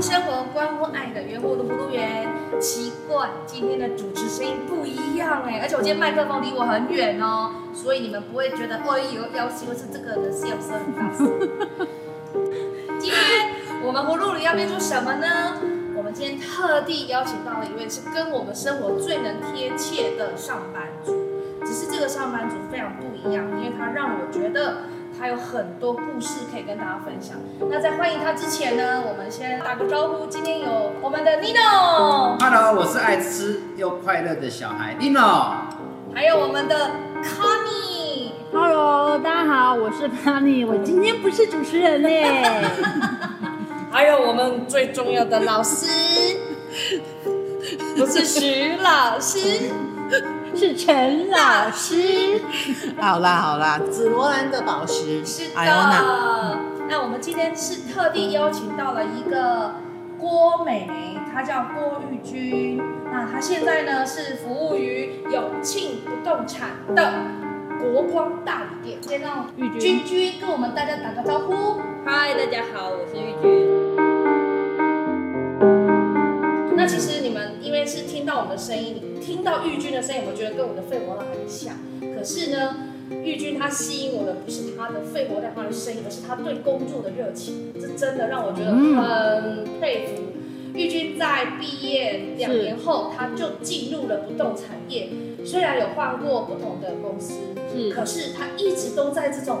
生活，关乎爱的圆活的葫芦缘。奇怪，今天的主持声音不一样哎，而且我今天麦克风离我很远哦，所以你们不会觉得哦，有要求是这个的笑声很大声。今天我们葫芦里要变出什么呢？我们今天特地邀请到了一位是跟我们生活最能贴切的上班族，只是这个上班族非常不一样，因为他让我觉得。他有很多故事可以跟大家分享。那在欢迎他之前呢，我们先打个招呼。今天有我们的 Nino。Hello，我是爱吃又快乐的小孩 Nino。还有我们的 Connie。Hello，大家好，我是 Connie。我今天不是主持人嘞。还有我们最重要的老师，不是徐老师。是陈老师，好啦好啦，紫罗兰的宝石。是的，那我们今天是特地邀请到了一个郭美眉，她叫郭玉君。那她现在呢是服务于永庆不动产的国光大理店。先让玉君君跟我们大家打个招呼。嗨，大家好，我是玉君。是听到我们的声音，听到玉君的声音，我觉得跟我的肺活量很像。可是呢，玉君他吸引我的不是他的肺活量、他的声音，而是他对工作的热情。这真的让我觉得很佩服。玉君在毕业两年后，他就进入了不动产业。虽然有换过不同的公司，是，可是他一直都在这种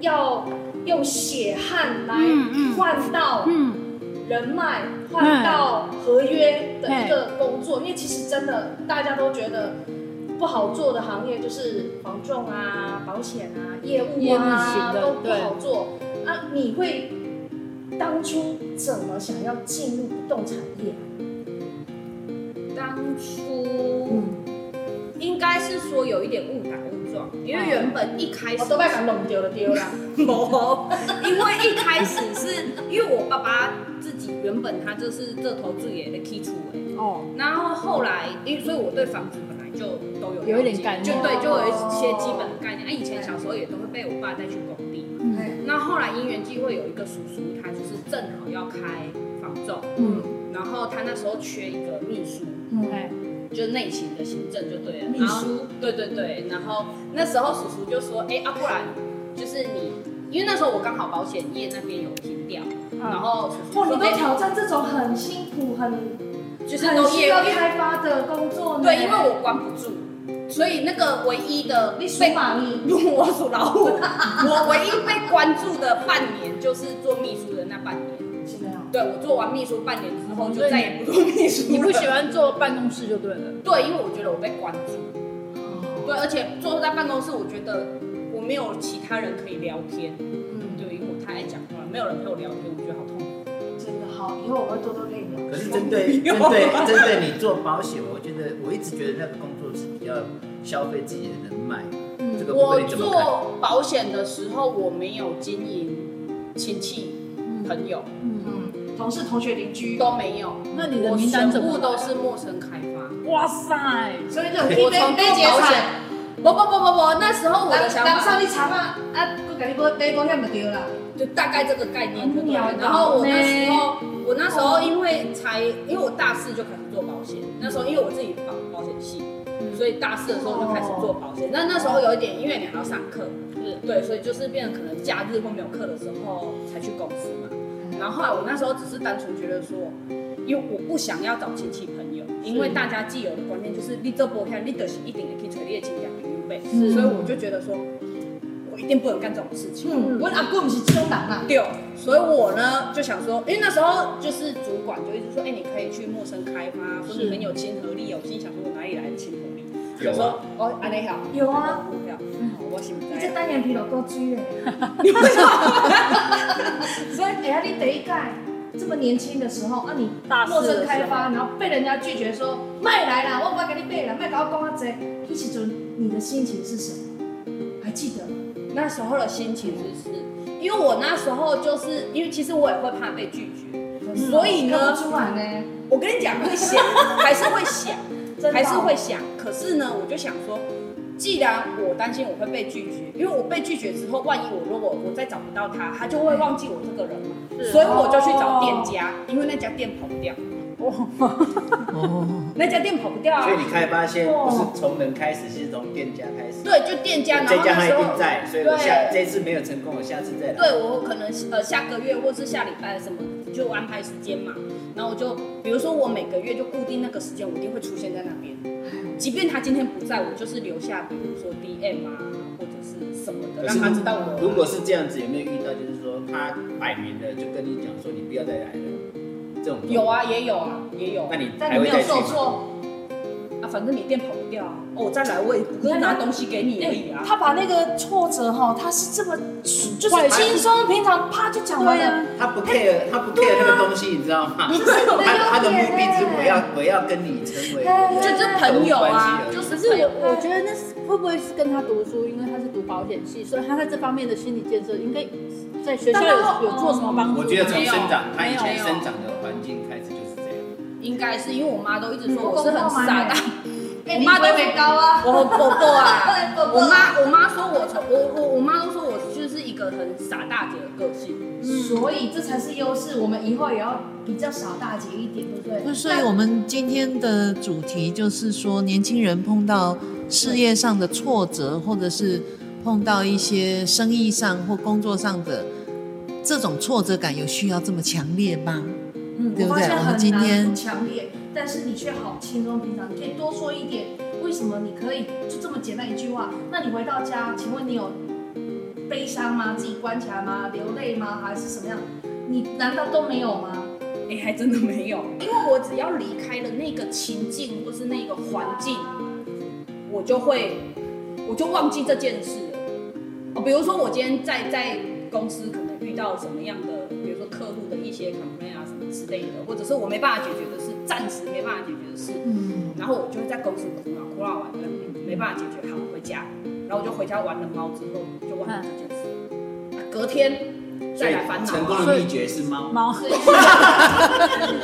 要用血汗来换到，嗯。人脉换到合约的一个工作，因为其实真的大家都觉得不好做的行业就是房仲啊、保险啊、业务啊都不好做。啊，你会当初怎么想要进入不动产业？当初应该是说有一点误打误撞，因为原本一开始我都被他弄丢了丢了，因为一开始是因为我爸爸。原本他就是这投资也的基础哎哦，然后后来因为所以我对房子本来就都有有一点概念，就对，就有一些基本的概念。哎，以前小时候也都会被我爸带去工地，嗯，那后来因缘际会有一个叔叔，他就是正好要开房仲，嗯，然后他那时候缺一个秘书，嗯，就内勤的行政就对了，秘书，对对对，然后那时候叔叔就说，哎啊，不然就是你，因为那时候我刚好保险业那边有停掉。然后，哇，你都挑战这种很辛苦、很就是很需要开发的工作呢？对，因为我关不住，所以那个唯一的被马你 我属老虎，我唯一被关注的半年就是做秘书的那半年。是这样。对，我做完秘书半年之后就再也不做秘书。你不喜欢做办公室就对了。对，因为我觉得我被关注。对，而且坐在办公室，我觉得我没有其他人可以聊天。嗯，对，因为我太爱讲没有人陪我聊天。我觉得好痛苦。真的好以后我会多多跟你聊。可是针对 针对针对你做保险，我觉得我一直觉得那个工作是比较消费自己的人脉。嗯，这个我做保险的时候，我没有经营亲戚、朋友，嗯，同事、同学、邻居都没有。那你的名单全部都是陌生开发。哇塞！所以这种我从被保险，不不不不不，那时候我的想法。上你查嘛，啊，不给你保保险就对了。就大概这个概念，然后我那时候，我那时候因为才，因为我大四就开始做保险，那时候因为我自己保保险系，所以大四的时候就开始做保险。那那时候有一点，因为你还要上课，对，所以就是变成可能假日或没有课的时候才去公司嘛。然后后来我那时候只是单纯觉得说，因为我不想要找亲戚朋友，因为大家既有的观念就是你做保险，你就是一定可以找你的亲戚朋友，所以我就觉得说。我一定不能干这种事情。嗯，我阿公不是这种人啊。对，所以我呢就想说，因为那时候就是主管就一直说，哎，你可以去陌生开发，说你很有亲和力哦。我心想说，我哪里来的亲和力？有说，哦，安尼好。有啊。嗯，我心在。你这单眼皮老够追嘞。所以，哎呀，你第一届这么年轻的时候，啊，你陌生开发，然后被人家拒绝说，卖来啦，我不要给你卖了，卖给我讲啊这，那时候你的心情是什么？那时候的心情就是，因为我那时候就是因为其实我也会怕被拒绝，所以呢，我跟你讲会想，还是会想，还是会想。可是呢，我就想说，既然我担心我会被拒绝，因为我被拒绝之后，万一我如果我再找不到他，他就会忘记我这个人嘛。所以我就去找店家，因为那家店跑不掉。哦，那家店跑不掉啊。所以你开发现不是从人开始，是从店家开始。对，就店家。这家他一定在，所以我下这次没有成功，我下次再来。对，我可能呃下个月或是下礼拜什么就安排时间嘛，然后我就比如说我每个月就固定那个时间，我一定会出现在那边。即便他今天不在，我就是留下，比如说 DM 啊，或者是什么的，让他知道我。如果是这样子，有没有遇到就是说他摆明了就跟你讲说你不要再来了，这种有啊，也有啊，也有。那你但你没有受挫。反正你店跑不掉啊，哦，再来我也不是拿东西给你而已啊。他把那个挫折哈，他是这么就是轻松平常，啪就讲完了。他不 care，他不 care 那个东西，你知道吗？他他的目的是我要我要跟你成为就是朋友啊。可是我我觉得那是会不会是跟他读书，因为他是读保险系，所以他在这方面的心理建设应该在学校有有做什么帮助？我觉得从生长，他以前生长的。应该是因为我妈都一直说我是很傻的。我妈都没高啊，我很婆婆啊。我妈 我妈说我从我我我妈都说我就是一个很傻大姐的个性，所以这才是优势。我们以后也要比较傻大姐一点，对不对？所以我们今天的主题就是说，年轻人碰到事业上的挫折，或者是碰到一些生意上或工作上的这种挫折感，有需要这么强烈吗？嗯，对不对？我们今天强烈。但是你却好轻松平常，你可以多说一点，为什么你可以就这么简单一句话？那你回到家，请问你有悲伤吗？自己关起来吗？流泪吗？还是什么样？你难道都没有吗？哎，还真的没有，因为我只要离开了那个情境或是那个环境，我就会我就忘记这件事了。哦，比如说我今天在在公司可能遇到什么样的，之类的，或者是我没办法解决的事。暂时没办法解决的事，嗯，然后我就会在公司哭闹，哭闹完了没办法解决，好回家，然后我就回家玩了猫之后就忘了这件事，嗯、隔天再来烦恼。成功的秘诀是猫。猫。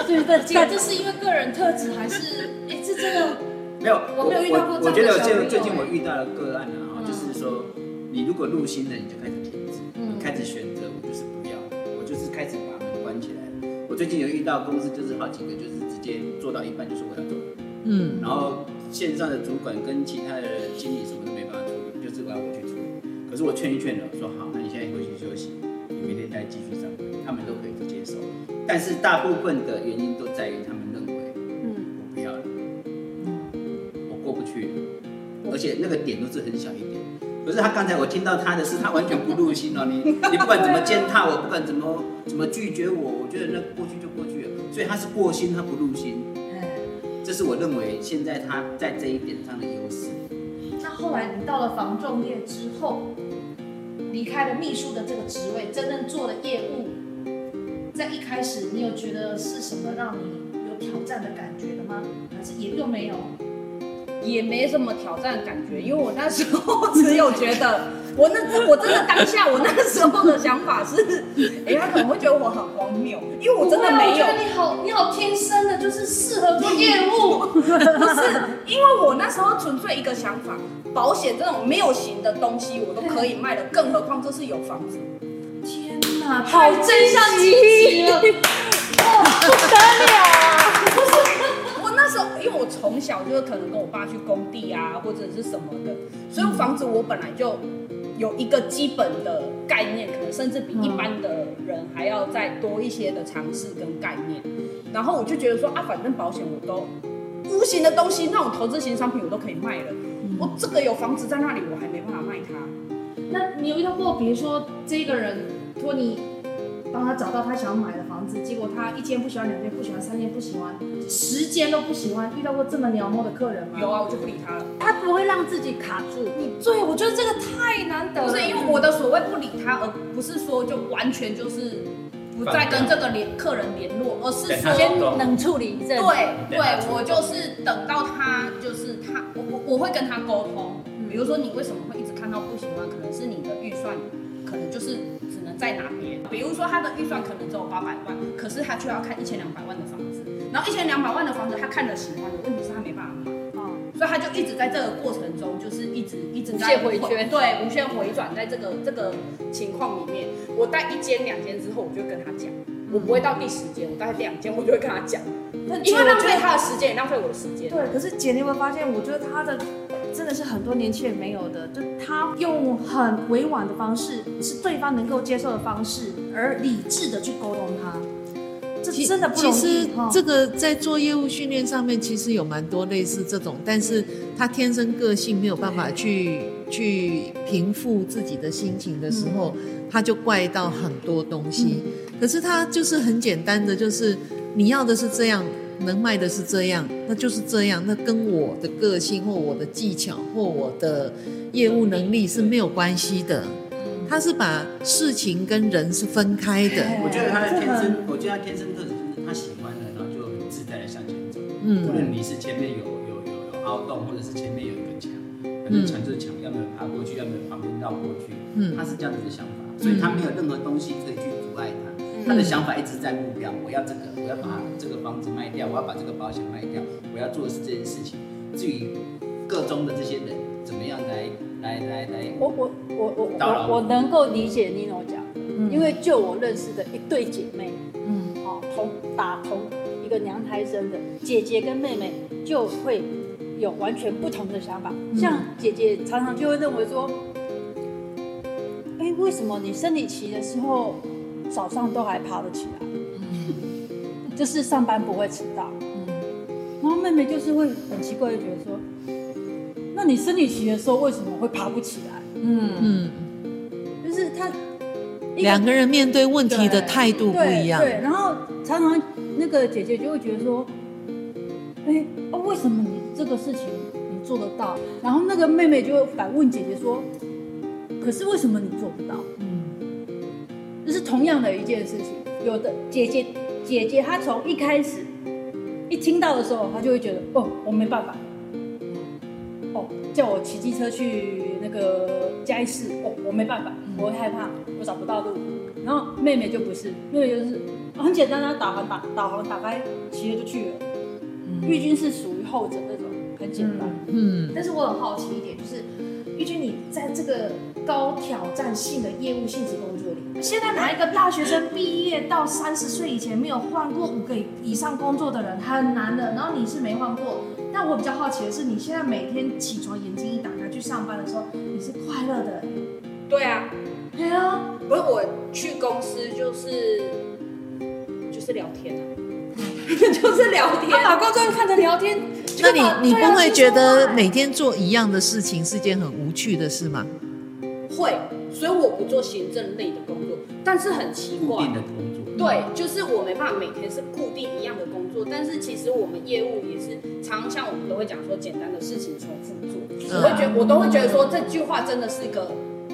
对对 对，这是因为个人特质还是？哎，这真的没有，我没有遇到过这样的。我觉得最最近我遇到的个案啊，就是说你如果入心了，你就开始停止，你开始选我最近有遇到公司，就是好几个就是直接。做到一半就是我要走，嗯，然后线上的主管跟其他的经理什么都没办法处理，就是我要我去处理。可是我劝一劝了，说好，那你现在回去休息，你明天再继续上班，他们都可以接受。但是大部分的原因都在于他们认为，嗯，我不要了，嗯，我过不去，而且那个点都是很小一点。可是他刚才我听到他的是，他完全不入心哦。你你不管怎么践踏我，不管怎么怎么拒绝，我觉得那过去就过去了。所以他是过心，他不入心。这是我认为现在他在这一点上的优势。那后来你到了房仲业之后，离开了秘书的这个职位，真正做了业务，在一开始你有觉得是什么让你有挑战的感觉的吗？还是也又没有？也没什么挑战感觉，因为我那时候 只有觉得。我那我真的当下，我那个时候的想法是，哎，他可能会觉得我很荒谬，因为我真的没有。我觉得你好，你好天生的就是适合做业务，不是，因为我那时候纯粹一个想法，保险这种没有型的东西我都可以卖的，更何况这是有房子。天哪，好真相极了，哇，不得了啊！不是，我那时候因为我从小就是可能跟我爸去工地啊，或者是什么的，所以房子我本来就。有一个基本的概念，可能甚至比一般的人还要再多一些的尝试跟概念。然后我就觉得说啊，反正保险我都无形的东西，那种投资型商品我都可以卖了。我这个有房子在那里，我还没办法卖它。那你有遇到过，比如说这个人托你帮他找到他想要买的房子，结果他一间不喜欢，两间不喜欢，三间不喜欢，十间都不喜欢，遇到过这么鸟摸的客人吗？有啊，我就不理他了。他不会让自己卡住。你对，我觉得这个太难得了。不是因为我的所谓不理他，而不是说就完全就是不再跟这个联客人联络，而是说先冷处理一阵。对对，我就是等到他就是他，我我我会跟他沟通。比如说你为什么会一直看到不喜欢，可能是你的预算，可能就是在哪边。比如说他的预算可能只有八百万，可是他却要看一千两百万的房子，然后一千两百万的房子他看了喜欢的，问题是他没办法买。所以他就一直在这个过程中，就是一直一直在无限回圈对，无限回转在这个这个情况里面。我带一间两间之后，我就跟他讲，我不会到第十间，我带两间我就会跟他讲，因为浪费他的时间，也浪费我的时间。对，可是姐，你有没有发现？我觉得他的真的是很多年轻人没有的，就他用很委婉的方式，是对方能够接受的方式，而理智的去沟通他。这真的不容易。其实这个在做业务训练上面，其实有蛮多类似这种，但是他天生个性没有办法去去平复自己的心情的时候，他就怪到很多东西。可是他就是很简单的，就是你要的是这样，能卖的是这样，那就是这样，那跟我的个性或我的技巧或我的业务能力是没有关系的。他是把事情跟人是分开的。我觉得他的天生，我觉得他天生特质就是他喜欢的，然后就很自在的向前走。嗯，无论你是前面有有有有凹洞，或者是前面有一个墙，反正墙就是墙，要么爬过去，要没有旁边绕过去。嗯，他是这样子的想法，所以他没有任何东西可以去阻碍他。他的想法一直在目标，我要这个，我要把这个房子卖掉，我要把这个保险卖掉，我要做的是这件事情。至于各中的这些人怎么样来。来来来，我我我我我我能够理解 Nino 讲的，嗯、因为就我认识的一对姐妹，嗯，好同打同一个娘胎生的姐姐跟妹妹就会有完全不同的想法。嗯、像姐姐常常就会认为说，哎、欸，为什么你生理期的时候早上都还爬得起来？嗯，就是上班不会迟到。嗯，然后妹妹就是会很奇怪，就觉得说。那你生理期的时候为什么会爬不起来？嗯嗯，就是他两个人面对问题的态度不一样。对，对，然后常常那个姐姐就会觉得说，哎，哦，为什么你这个事情你做得到？然后那个妹妹就会反问姐姐说，可是为什么你做不到？嗯，就是同样的一件事情，有的姐姐姐姐她从一开始一听到的时候，她就会觉得，哦，我没办法。哦叫我骑机车去那个嘉义市，哦，我没办法，我会害怕，我找不到路。然后妹妹就不是，妹妹就是很简单，她导航打导航打开，骑了就去了。玉君是属于后者那种，很简单。嗯，但是我很好奇一点，就是玉君你在这个高挑战性的业务性质工作里，现在哪一个大学生毕业到三十岁以前没有换过五个以上工作的人很难的，然后你是没换过。但我比较好奇的是，你现在每天起床眼睛一打开去上班的时候，你是快乐的？对啊，对啊，不是我去公司就是就是聊天啊，就是聊天，他把工作看着聊天。那你你不会觉得每天做一样的事情是件很无趣的事吗？会，所以我不做行政类的工作，但是很奇怪。对，就是我没办法每天是固定一样的工作，但是其实我们业务也是常常像我们都会讲说，简单的事情重复做，嗯、我会觉得我都会觉得说这句话真的是一个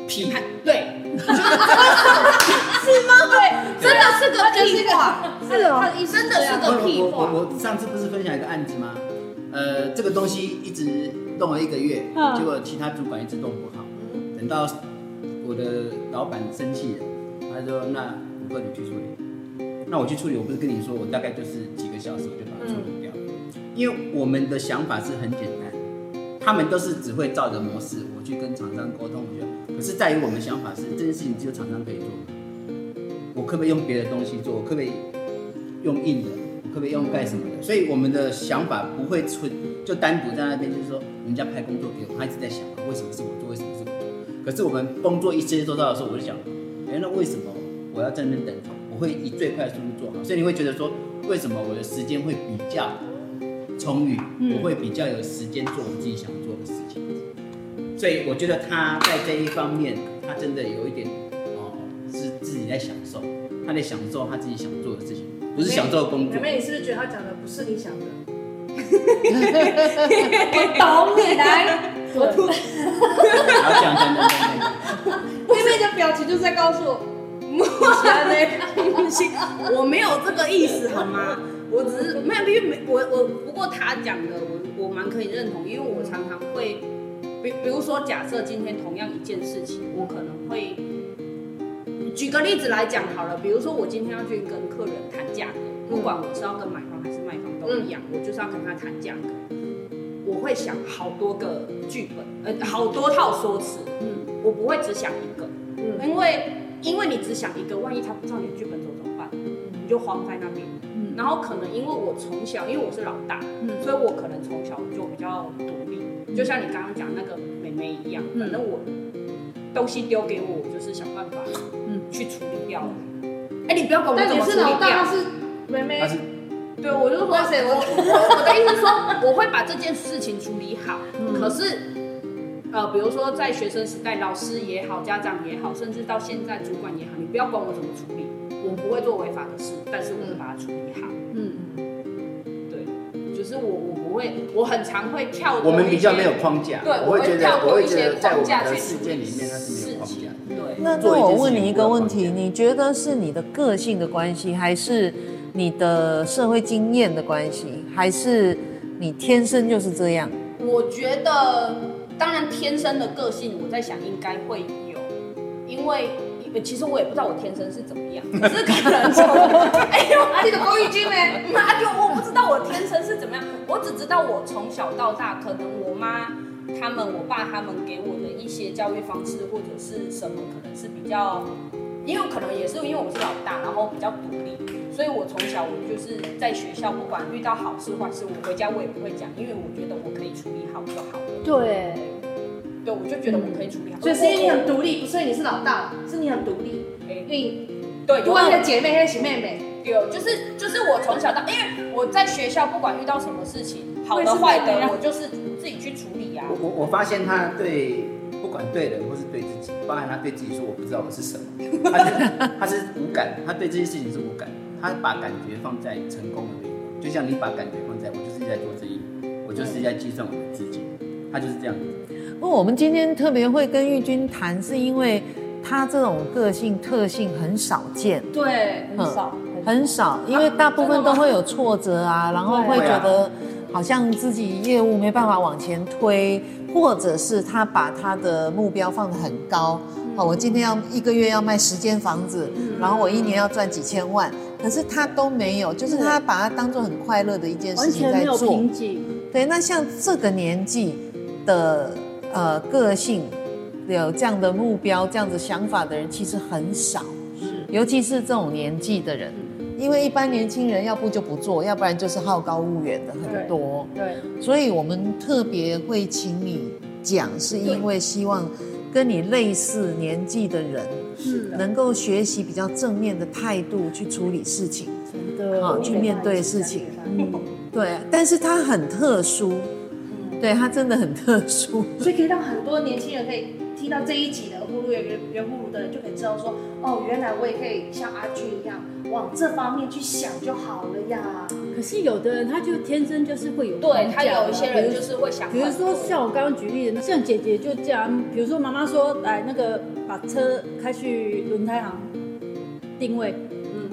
屁，对，是吗？对，真的是个屁话，是哦，他的意思真的是个屁话。我我我上次不是分享一个案子吗？呃，这个东西一直弄了一个月，嗯、结果其他主管一直弄不好，等到我的老板生气了，他说那五个你去处理。那我去处理，我不是跟你说，我大概就是几个小时我就把它处理掉。嗯、因为我们的想法是很简单，他们都是只会照着模式，我去跟厂商沟通，我觉得。可是在于我们想法是，这件事情只有厂商可以做。我可不可以用别的东西做？我可不可以用硬的？我可不可以用盖什么的？所以我们的想法不会存，就单独在那边，就是说人家派工作给我，他一直在想，为什么是我做？为什么？可是我们工作一直做到的时候，我就想，哎，那为什么我要在那边等？会以最快的速度做好，所以你会觉得说，为什么我的时间会比较充裕？嗯、我会比较有时间做我自己想做的事情。所以我觉得他在这一方面，他真的有一点哦，是自己在享受，他在享受他自己想做的事情，不是享受工作。妹妹，你是不是觉得他讲的不是你想的？我懂你来，我吐。好讲讲讲讲。妹妹的表情就是在告诉我。我没有这个意思好吗？我只是没有，因为我我不过他讲的我我蛮可以认同，因为我常常会，比比如说假设今天同样一件事情，我可能会举个例子来讲好了，比如说我今天要去跟客人谈价格，不管我是要跟买方还是卖方都一样，我就是要跟他谈价格。我会想好多个剧本，呃，好多套说辞，嗯，我不会只想一个，嗯，因为因为你只想一个，万一他不知道你的剧本走怎么办？你就慌在那边，嗯，然后可能因为我从小，因为我是老大，嗯，所以我可能从小就比较独立，就像你刚刚讲那个妹妹一样，反正我东西丢给我，我就是想办法，嗯，去处理掉。哎，你不要管我怎么处理掉。但你是老大，是妹妹。对，我就说，我我我的意思是说，我会把这件事情处理好。可是，呃，比如说在学生时代，老师也好，家长也好，甚至到现在主管也好，你不要管我怎么处理，我不会做违法的事，但是我会把它处理好。嗯嗯，对，就是我我不会，我很常会跳。我们比较没有框架。对，我会觉得，我会觉得在我们的世界里面，它是没有框架。对。那那我问你一个问题，你觉得是你的个性的关系，还是？你的社会经验的关系，还是你天生就是这样？我觉得，当然天生的个性，我在想应该会有，因为其实我也不知道我天生是怎么样，可是可能从哎呦，阿弟的公益金呢？那就我不知道我天生是怎么样，我只知道我从小到大，可能我妈他们、我爸他们给我的一些教育方式或者是什么，可能是比较，因为可能也是因为我是老大，然后比较独立。所以，我从小我就是在学校，不管遇到好事坏事，我回家我也不会讲，因为我觉得我可以处理好就好了。对，对，我就觉得我可以处理好。所以是因为你很独立，不是你是老大，是你很独立。哎，对，对，有你的姐妹，还是妹妹？对，就是就是我从小到，因为我在学校不管遇到什么事情，好的坏的，我就是自己去处理呀。我我我发现他对不管对人或是对自己，包含他对自己说我不知道我是什么，他是他是无感，他对这些事情是无感。他把感觉放在成功的那一，就像你把感觉放在我就是在做生意，我就是在计算我的资金，他就是这样子。不过我们今天特别会跟玉君谈，是因为他这种个性特性很少见。对，很少，嗯、很少，因为 大部分都会有挫折啊，然后会觉得好像自己业务没办法往前推，或者是他把他的目标放得很高。哦，我今天要一个月要卖十间房子，然后我一年要赚几千万。可是他都没有，就是他把它当做很快乐的一件事情在做。对，那像这个年纪的呃个性，有这样的目标、这样子想法的人其实很少。是，尤其是这种年纪的人，因为一般年轻人要不就不做，要不然就是好高骛远的很多。对。对，所以我们特别会请你讲，是因为希望跟你类似年纪的人。是能够学习比较正面的态度去处理事情，真的，好去面对事情。嗯，对，但是他很特殊，嗯，对他真的很特殊，所以可以让很多年轻人可以听到这一集的呼噜圆圆呼噜的人就可以知道说，哦，原来我也可以像阿俊一样往这方面去想就好了呀。可是有的人他就天生就是会有，对他有一些人就是会想，比如说像我刚刚举例的，像姐姐就这样，比如说妈妈说来那个。把车开去轮胎行定位，嗯，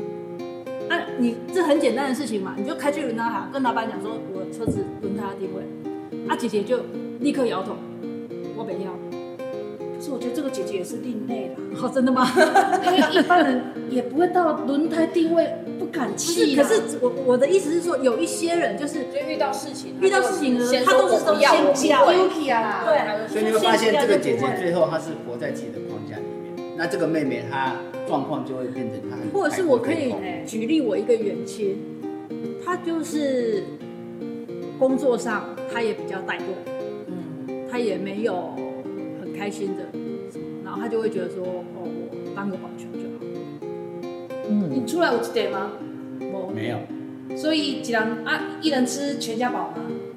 啊，你这很简单的事情嘛，你就开去轮胎行，跟老板讲说，我车子轮胎定位，啊，姐姐就立刻摇头，我不要。可是我觉得这个姐姐也是另类啦，哦，真的吗？因为一般人也不会到轮胎定位不敢气。可是我我的意思是说，有一些人就是就遇到事情，遇到事情呢，他都是都先叫，对，所以你会发现这个姐姐最后她是活在自己的框架里面。那这个妹妹她状况就会变成她，或者是我可以举例我一个远亲，她就是工作上她也比较怠惰，嗯，她也没有很开心的，然后他就会觉得说，哦，我当个保全就好。嗯，你出来有几点吗？没有。所以既然啊，一人吃全家饱吗？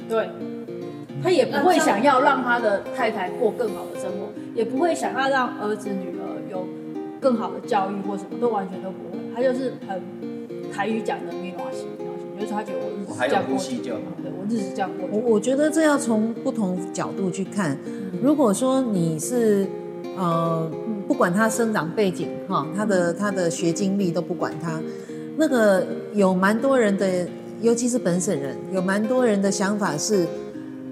对。他也不会想要让他的太太过更好的生活，也不会想要让儿子女儿有。更好的教育或什么都完全都不会，他就是很台语讲的没关系，没关系，就是他觉得我日子这样过去就好，对我日子这样过。我我觉得这要从不同角度去看。如果说你是呃，不管他生长背景哈，他的他的学经历都不管他，那个有蛮多人的，尤其是本省人，有蛮多人的想法是。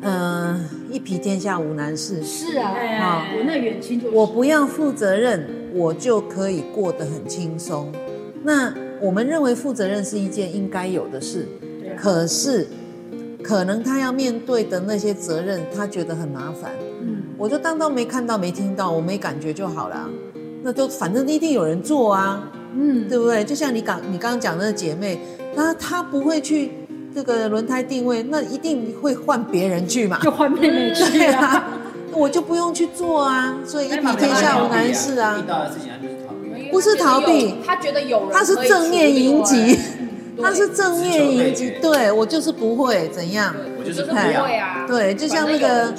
嗯、呃，一匹天下无难事。是啊，啊，我那远亲就是，我不要负责任，我就可以过得很轻松。那我们认为负责任是一件应该有的事，可是可能他要面对的那些责任，他觉得很麻烦。嗯，我就当当没看到、没听到，我没感觉就好了。那就反正一定有人做啊，嗯，对不对？就像你刚你刚刚讲的那个姐妹，那她不会去这个轮胎定位，那一定会换别人去嘛，就换妹妹去 啊，我就不用去做啊，所以一匹天下无难事啊。遇到的事情他就是逃避，不是逃避，他觉得有人，他是正面迎击。他是正面迎击，对我就是不会怎样，我就是不会啊。对，就像那个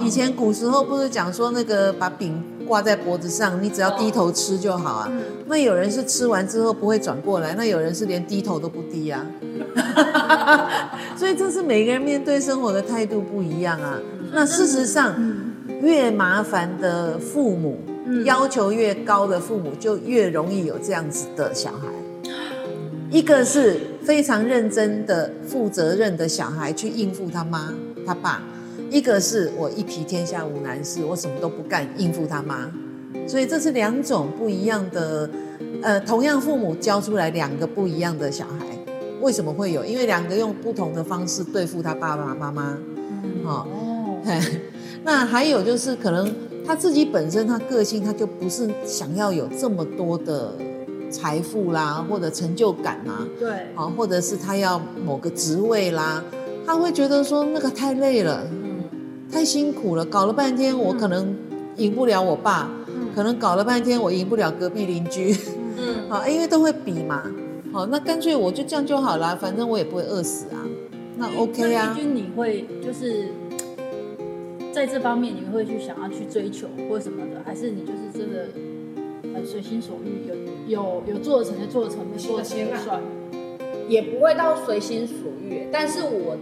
以前古时候不是讲说那个把饼挂在脖子上，你只要低头吃就好啊。那有人是吃完之后不会转过来，那有人是连低头都不低啊。所以这是每个人面对生活的态度不一样啊。那事实上，越麻烦的父母，要求越高的父母，就越容易有这样子的小孩。一个是非常认真的、负责任的小孩去应付他妈、他爸；一个是我一匹天下无难事，我什么都不干应付他妈。所以这是两种不一样的，呃，同样父母教出来两个不一样的小孩，为什么会有？因为两个用不同的方式对付他爸爸妈妈。嗯、哦，那还有就是可能他自己本身他个性他就不是想要有这么多的。财富啦，或者成就感啦，对，好，或者是他要某个职位啦，他会觉得说那个太累了，嗯，太辛苦了，搞了半天我可能赢不了我爸，嗯，可能搞了半天我赢不了隔壁邻居，嗯，好，因为都会比嘛，好，那干脆我就这样就好了，反正我也不会饿死啊，那 OK 啊。你会就是在这方面你会去想要去追求或什么的，还是你就是真的？随心所欲，有有有做得成就做得成，没做得成就算了，也不会到随心所欲。但是我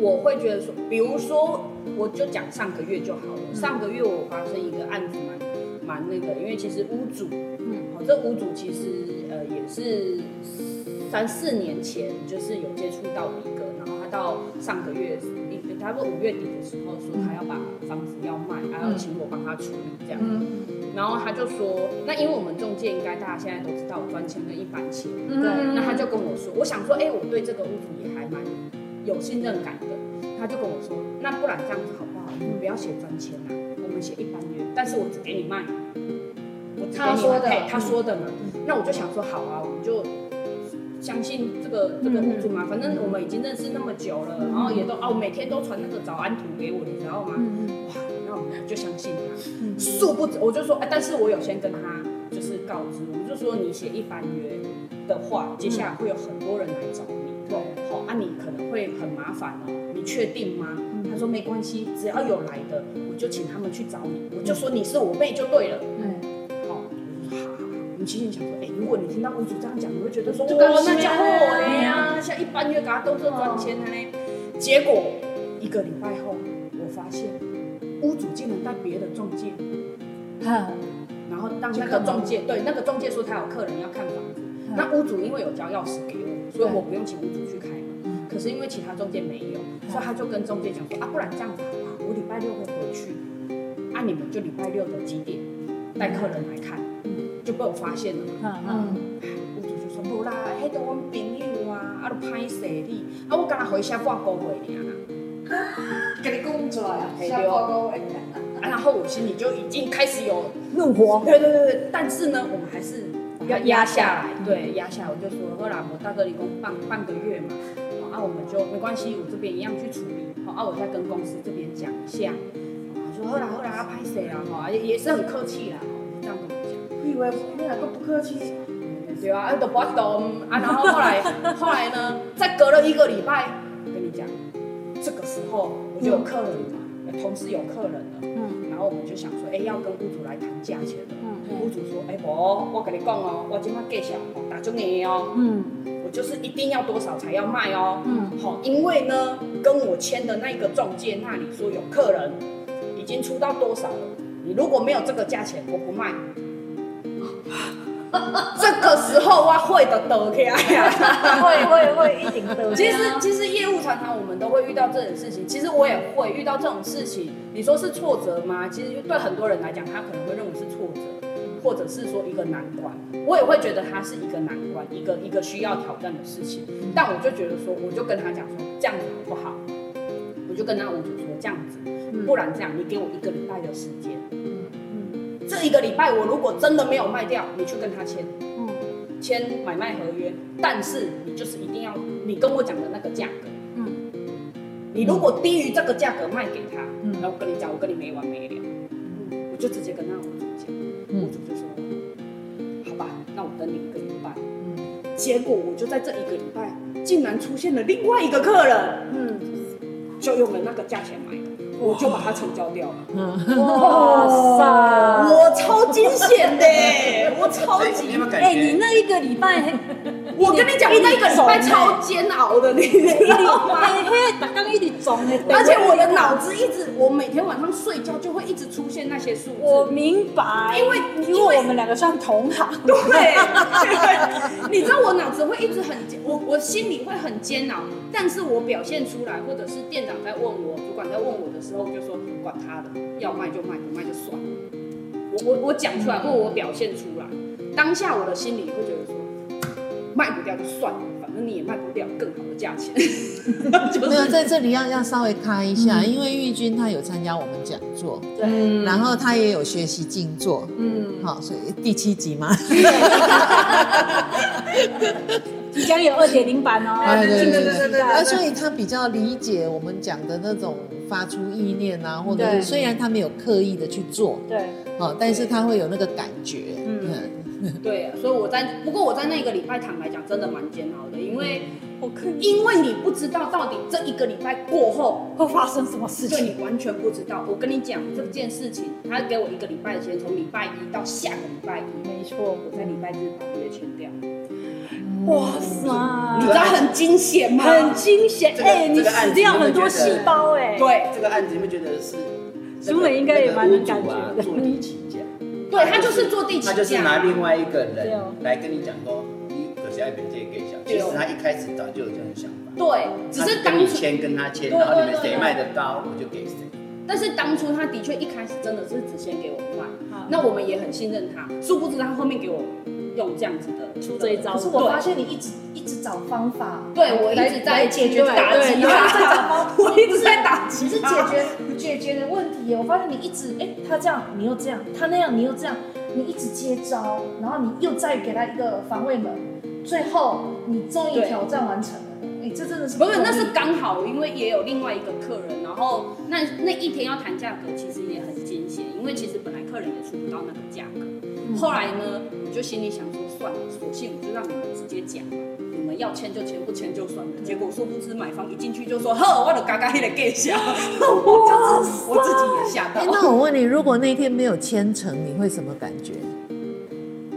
我会觉得说，比如说，我就讲上个月就好了。嗯、上个月我发生一个案子蛮蛮那个，因为其实屋主，嗯，好，这屋主其实呃也是三四年前就是有接触到一个，然后他到上个月，他说五月底的时候说他要把房子要卖，还要请我帮他处理这样。嗯然后他就说，那因为我们中介应该大家现在都知道专签跟一般签，对。那他就跟我说，我想说，哎，我对这个屋主也还蛮有信任感的。他就跟我说，那不然这样子好不好？你们不要写专签啊，我们写一般约，但是我只给你卖。我只给你卖，他说的，他说的嘛。那我就想说，好啊，我们就相信这个这个屋主嘛，反正我们已经认识那么久了，然后也都哦，每天都传那个早安图给我，你知道吗？哇。就相信他，殊不知我就说，哎，但是我有先跟他就是告知，我就说你写一般约的话，接下来会有很多人来找你，对，好，啊，你可能会很麻烦哦，你确定吗？他说没关系，只要有来的，我就请他们去找你，我就说你是我妹就对了，嗯，好，你其实想说，哎，如果你听到屋主这样讲，你会觉得说，哇，那家伙哎呀，像一般约给他都是赚钱的呢，结果一个礼拜后，我发现。屋主竟然带别的中介，然后当那个中介对那个中介说他有客人要看房子，那屋主因为有交钥匙给我，所以我不用请屋主去开门。可是因为其他中介没有，所以他就跟中介讲说啊，不然这样子好不好？我礼拜六会回去，啊你们就礼拜六的几点带客人来看，就被我发现了嘛。嗯，屋主就说不啦，迄个我朋友啊，啊都歹势你，啊我刚才回下挂钩回你啊。给你供出来啊！然后我心里就已经开始有怒火。对对对对，但是呢，我们还是要压下来。对，压下来。我就说，后来我大哥，你工半半个月嘛，好，啊，我们就没关系，我这边一样去处理。好，啊，我再跟公司这边讲一下。我说，后来后来要拍谁了？哈，也也是很客气啦，这样跟我讲。我以为你两个不客气。对啊，都不懂啊。然后后来 后来呢，再隔了一个礼拜。这个时候我就有客人了，嗯、同时有客人了，嗯，然后我们就想说，哎，要跟屋主来谈价钱了，嗯，屋主说，哎，不，我跟你讲哦，我今晚介绍打中你哦，嗯，我就是一定要多少才要卖哦，嗯，好，因为呢，跟我签的那个中介那里说有客人已经出到多少了，你如果没有这个价钱，我不卖。这个时候我会的得起 来呀，会会会一定得。其实其实业务常常我们都会遇到这种事情，其实我也会遇到这种事情。你说是挫折吗？其实对很多人来讲，他可能会认为是挫折，或者是说一个难关。我也会觉得它是一个难关，一个一个需要挑战的事情。但我就觉得说，我就跟他讲说，这样子好不好？我就跟那屋主说这样子，不然这样，你给我一个礼拜的时间。嗯嗯，这一个礼拜我如果真的没有卖掉，你去跟他签，嗯，签买卖合约。但是你就是一定要你跟我讲的那个价格。嗯，你如果低于这个价格卖给他，嗯，然后我跟你讲，我跟你没完没了。嗯，我就直接跟他屋主讲，屋主就说，好吧，那我等你一个礼拜。嗯，结果我就在这一个礼拜，竟然出现了另外一个客人。嗯。就用了那个价钱买的，我就把它成交掉了。哇塞，我超惊险的，我超级哎，你那一个礼拜，我跟你讲，你那一个礼拜超煎熬的，你知道吗？而且我的脑子一直，我每天晚上睡觉就会一直出现那些数字。我明白，因为因为我们两个算同行，对，你知道我脑子会一直很我我心里会很煎熬，但是我表现出来，或者是店长在问我，主管在问我的时候，就说管他的，要卖就卖，不卖就算了。我我我讲出来，或我表现出来，当下我的心里会觉得说，卖不掉就算了，反正你也卖不掉更好的价钱。就是、没有在这里要要稍微开一下，嗯、因为玉君他有参加我们讲座，对，嗯、然后他也有学习静坐，嗯，好，所以第七集嘛。即将有二点零版哦，对对对对对，啊，所以他比较理解我们讲的那种发出意念啊，或者是虽然他没有刻意的去做，对，好，但是他会有那个感觉，嗯，对，所以我在，不过我在那个礼拜坦白讲，真的蛮煎熬的，因为我因为你不知道到底这一个礼拜过后会发生什么事情，对，你完全不知道。我跟你讲这件事情，他给我一个礼拜的时间，从礼拜一到下个礼拜一，没错，我在礼拜日把约签掉。哇塞！你知道很惊险吗？很惊险！哎，你死掉很多细胞哎。对，这个案子你们觉得是？苏美应该也蛮能感觉的。坐地起价。对，他就是做地起价。他就是拿另外一个人来跟你讲说，你可是爱本这个给小，其实他一开始早就有这样的想法。对，只是当初签跟他签，然后你们谁卖的高，我就给谁。但是当初他的确一开始真的是只先给我卖，那我们也很信任他，殊不知他后面给我。用这样子的出这一招，可是我发现你一直一直找方法，对我一直在解决打击，在找方法，我一直在打击，是解决解决的问题。我发现你一直哎，他这样你又这样，他那样你又这样，你一直接招，然后你又再给他一个防卫门，最后你终于挑战完成了。哎，这真的是不是？那是刚好，因为也有另外一个客人，然后那那一天要谈价格，其实也很惊险，因为其实本来客人也出不到那个价格。后来呢，我就心里想说，算了，索性我就让你们直接讲吧，你们要签就签，不签就算了。结果殊不知买方一进去就说，呵，我的嘎嘎黑的给下，我我自己也吓到。那我问你，如果那天没有签成，你会什么感觉？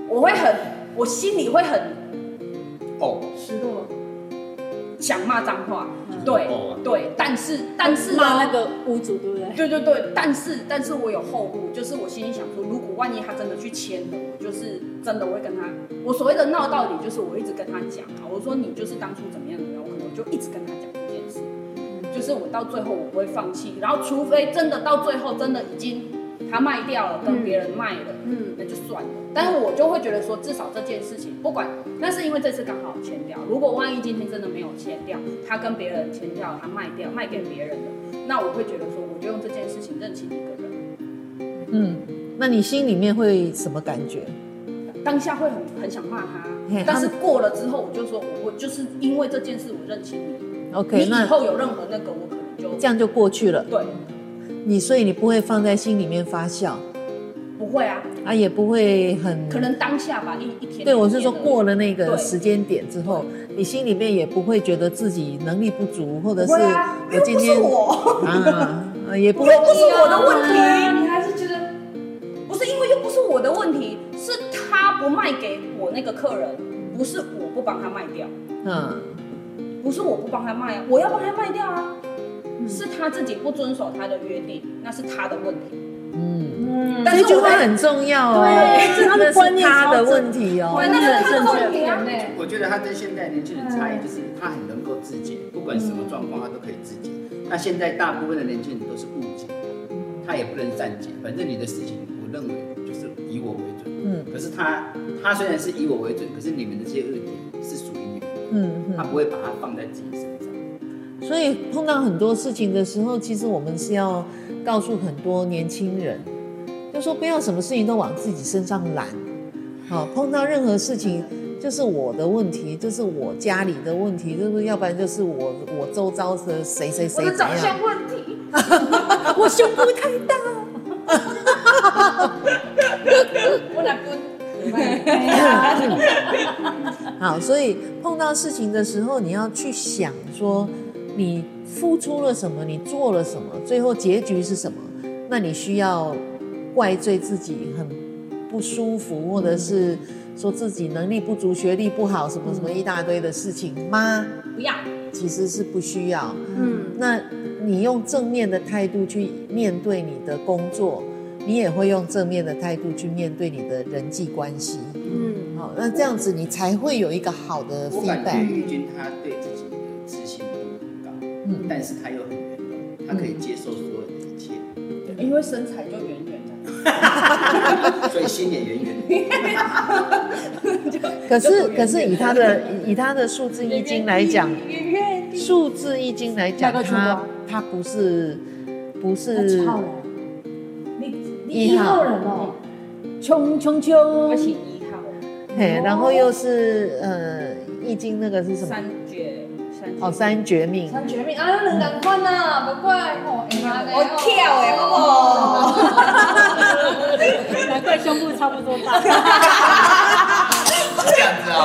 我会很，我心里会很，哦，失落。想骂脏话，对对，但是但是骂那个屋主，对不对？对对对，但是但是我有后路，就是我心里想说，如果万一他真的去签了，我就是真的我会跟他，我所谓的闹到底，就是我一直跟他讲啊，我说你就是当初怎么样怎么样，我可能就一直跟他讲这件事，就是我到最后我不会放弃，然后除非真的到最后真的已经他卖掉了，跟别人卖了，嗯，那就算了。但是我就会觉得说，至少这件事情不管。那是因为这次刚好签掉，如果万一今天真的没有签掉，他跟别人签掉，他卖掉卖给别人了，那我会觉得说，我就用这件事情认清一个人。嗯，那你心里面会什么感觉？当下会很很想骂他，但是过了之后，我就说，我就是因为这件事我认清你。OK，那以后有任何那个，我可能就这样就过去了。对，你所以你不会放在心里面发酵。不会啊，啊也不会很，可能当下吧，一一天。对，我是说过了那个时间点之后，你心里面也不会觉得自己能力不足，或者是我今天啊，也不会，不是我的问题，你还是觉得不是因为又不是我的问题，是他不卖给我那个客人，不是我不帮他卖掉，嗯，不是我不帮他卖啊，我要帮他卖掉啊，是他自己不遵守他的约定，那是他的问题。嗯，这句话很重要哦，对，他的观念他的问题哦，那是他的问题啊。我觉得他跟现在年轻人差异就是他很能够自解，不管什么状况他都可以自解。那现在大部分的年轻人都是误解，他也不能善解。反正你的事情，我认为就是以我为准。嗯，可是他他虽然是以我为准，可是你们的这些问题是属于你们的。嗯，他不会把它放在自己身上。所以碰到很多事情的时候，其实我们是要告诉很多年轻人，就说不要什么事情都往自己身上揽。好，碰到任何事情，就是我的问题，就是我家里的问题，就是要不然就是我我周遭的谁谁谁。长相问题，我胸部太大。我来不。好，所以碰到事情的时候，你要去想说，你付出了什么，你做了什么，最后结局是什么？那你需要怪罪自己很不舒服，或者是说自己能力不足、学历不好，什么什么一大堆的事情吗？不要，其实是不需要。嗯，那你用正面的态度去面对你的工作。你也会用正面的态度去面对你的人际关系，嗯，好，那这样子你才会有一个好的 feedback。我感觉玉君他对嗯，但是他又很圆融，他可以接受所有的一切，对，因为身材就圆圆的，所以心也圆圆。的。可是可是以他的以他的数字易经来讲，数字易经来讲，他他不是不是。一号人哦，冲冲冲，而且一号，嘿，然后又是呃，易经那个是什么？三绝，哦，三绝命。三绝命啊，两两款呐，不怪哦，我跳哎，哦，难怪胸部差不多大。这样子啊，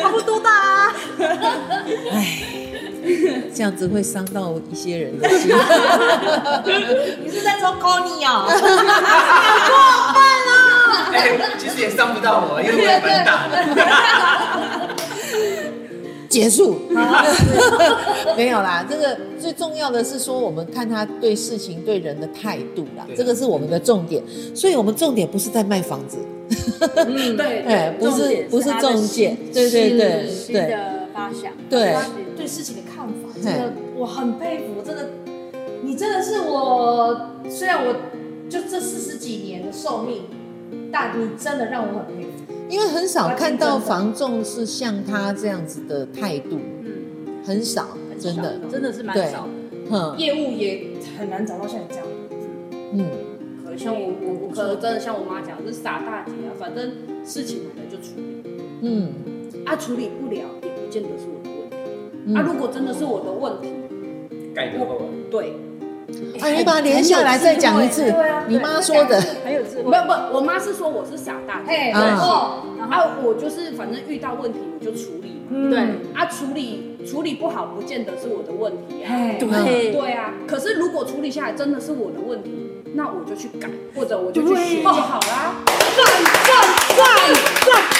差不多大啊。哎。这样子会伤到一些人的心。你是在说 Conny 啊？过分了！哎，其实也伤不到我，因为我也蛮大的。结束。没有啦，这个最重要的是说，我们看他对事情、对人的态度啦，这个是我们的重点。所以，我们重点不是在卖房子。嗯，对，哎，不是，不是重点。对对对对。发想。对。对事情的看法，真的我很佩服，真的，你真的是我，虽然我就这四十几年的寿命，但你真的让我很佩服，因为很少看到房仲是像他这样子的态度，嗯，很少，真的，真的是蛮少的，嗯，业务也很难找到像你这样的，嗯，可像我我我可能真的像我妈讲，是傻大姐啊，反正事情来了就处理，嗯，啊处理不了也不见得是我的问题。啊，如果真的是我的问题，盖过了对，啊，你把它连下来再讲一次。对啊，你妈说的很有智慧。不不，我妈是说我是傻大哎。然后，然后我就是反正遇到问题我就处理嘛。对，啊，处理处理不好不见得是我的问题啊。对对啊，可是如果处理下来真的是我的问题，那我就去改，或者我就去学就好啦。赞赞赞赞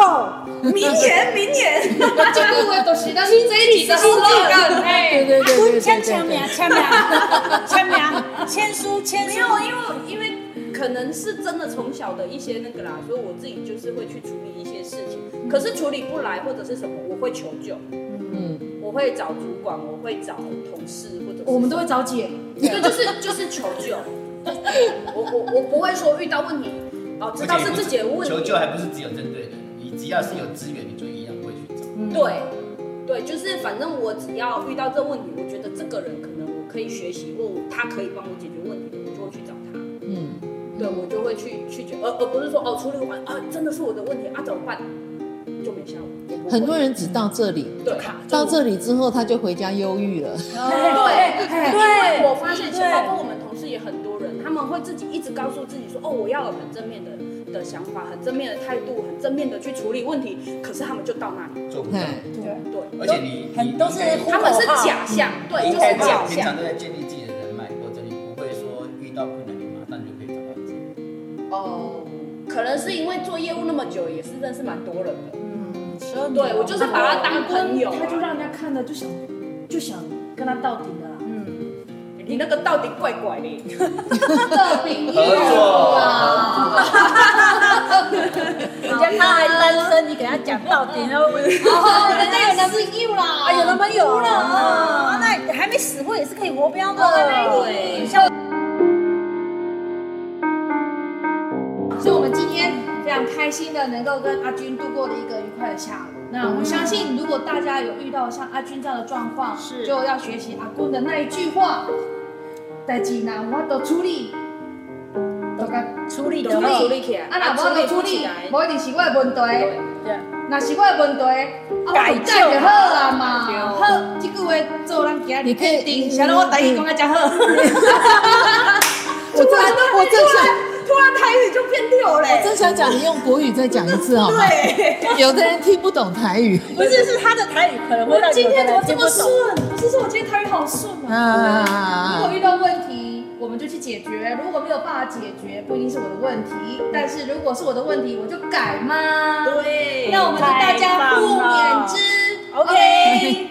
！Bravo！名言，名言，这个我都是，但是这一题是数字感，哎，对对对，签签名，签名，签名，签书，签书。没有，因为因为可能是真的从小的一些那个啦，所以我自己就是会去处理一些事情，可是处理不来或者是什么，我会求救，嗯，我会找主管，我会找同事，或者我们都会找姐，对，就是就是求救。我我我不会说遇到问题，哦，知道是自己的问题，求救还不是只有针对的。只要是有资源，你就一样会去找。嗯、对，对，就是反正我只要遇到这问题，我觉得这个人可能我可以学习，或他可以帮我解决问题的，我就会去找他。嗯，对，我就会去去解，而而不是说哦，处理完啊，真的是我的问题啊，怎么办？就没效果。很多人只到这里，对，到这里之后他就回家忧郁了。对 对，因为我发现，包括我们同事也很多人，他们会自己一直告诉自己说，哦，我要有很正面的。的想法很正面的态度，很正面的去处理问题，可是他们就到那里做不到。对对，而且你很都是他们是假象，对，就是假象。平常都在建立自己的人脉，或者你不会说遇到困难你马上就可以找到自己。哦，可能是因为做业务那么久，也是认识蛮多人的。嗯，对，我就是把他当朋友，他就让人家看了就想就想跟他到底你那个到底怪怪的，合作啊。人家他还单身，你给他讲到底，然后哦，人家有男朋友啦，啊，有男朋友了，啊，那还没死过也是可以活标的，对。所以，我们今天非常开心的能够跟阿军度过了一个愉快的下午。那我相信，如果大家有遇到像阿军这样的状况，是就要学习阿公的那一句话：代志哪我都处理，都甲处理处理起来啊，那我都处理，无一定是我的问题。对，若是我的问题，啊，改正就好。啊嘛。好，即句话做咱今日你可以定，晓得我台语讲啊真好。我正我真想突然台语就变溜我嘞。正想讲，你用国语再讲一次好吗？有的人听不懂台语不是是他的台语可能会让今天怎么这么。顺？不是说我今天台语好顺啊。如果啊。遇到问题，我们就去解决；如果没有办法解决，不一定是我的问题。但是如果是我的问题，我就改嘛。对那我们就大家互勉之。OK